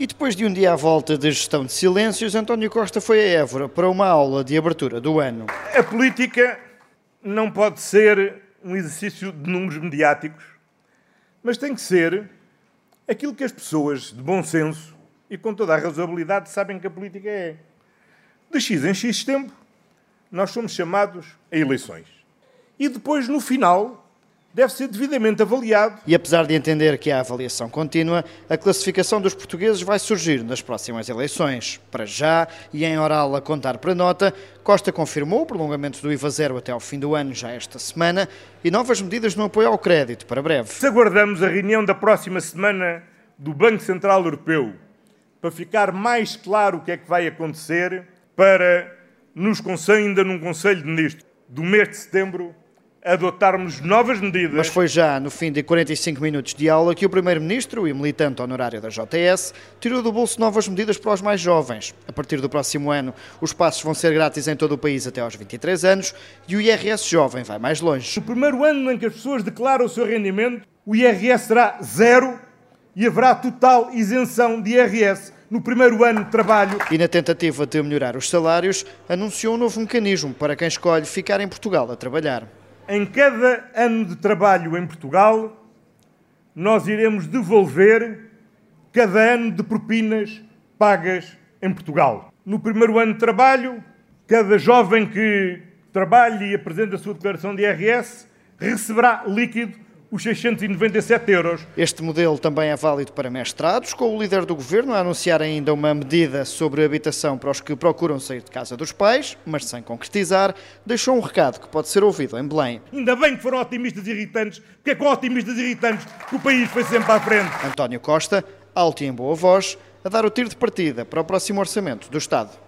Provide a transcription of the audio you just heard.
E depois de um dia à volta de gestão de silêncios, António Costa foi a Évora para uma aula de abertura do ano. A política não pode ser um exercício de números mediáticos, mas tem que ser aquilo que as pessoas de bom senso e com toda a razoabilidade sabem que a política é. De X em X tempo, nós somos chamados a eleições. E depois, no final, deve ser devidamente avaliado. E apesar de entender que há avaliação contínua, a classificação dos portugueses vai surgir nas próximas eleições. Para já, e em oral a contar para nota, Costa confirmou o prolongamento do IVA zero até ao fim do ano, já esta semana, e novas medidas no apoio ao crédito para breve. Se aguardamos a reunião da próxima semana do Banco Central Europeu para ficar mais claro o que é que vai acontecer, para nos ainda num Conselho de Ministros do mês de setembro adotarmos novas medidas. Mas foi já no fim de 45 minutos de aula que o Primeiro-Ministro e militante honorário da JS tirou do bolso novas medidas para os mais jovens. A partir do próximo ano, os passos vão ser grátis em todo o país até aos 23 anos e o IRS jovem vai mais longe. No primeiro ano em que as pessoas declaram o seu rendimento, o IRS será zero e haverá total isenção de IRS no primeiro ano de trabalho. E na tentativa de melhorar os salários, anunciou um novo mecanismo para quem escolhe ficar em Portugal a trabalhar em cada ano de trabalho em Portugal, nós iremos devolver cada ano de propinas pagas em Portugal. No primeiro ano de trabalho, cada jovem que trabalhe e apresente a sua declaração de IRS receberá líquido os 697 euros. Este modelo também é válido para mestrados, com o líder do governo a anunciar ainda uma medida sobre habitação para os que procuram sair de casa dos pais, mas sem concretizar, deixou um recado que pode ser ouvido em Belém. Ainda bem que foram otimistas e irritantes, porque é com otimistas e irritantes que o país foi sempre à frente. António Costa, alto e em boa voz, a dar o tiro de partida para o próximo orçamento do Estado.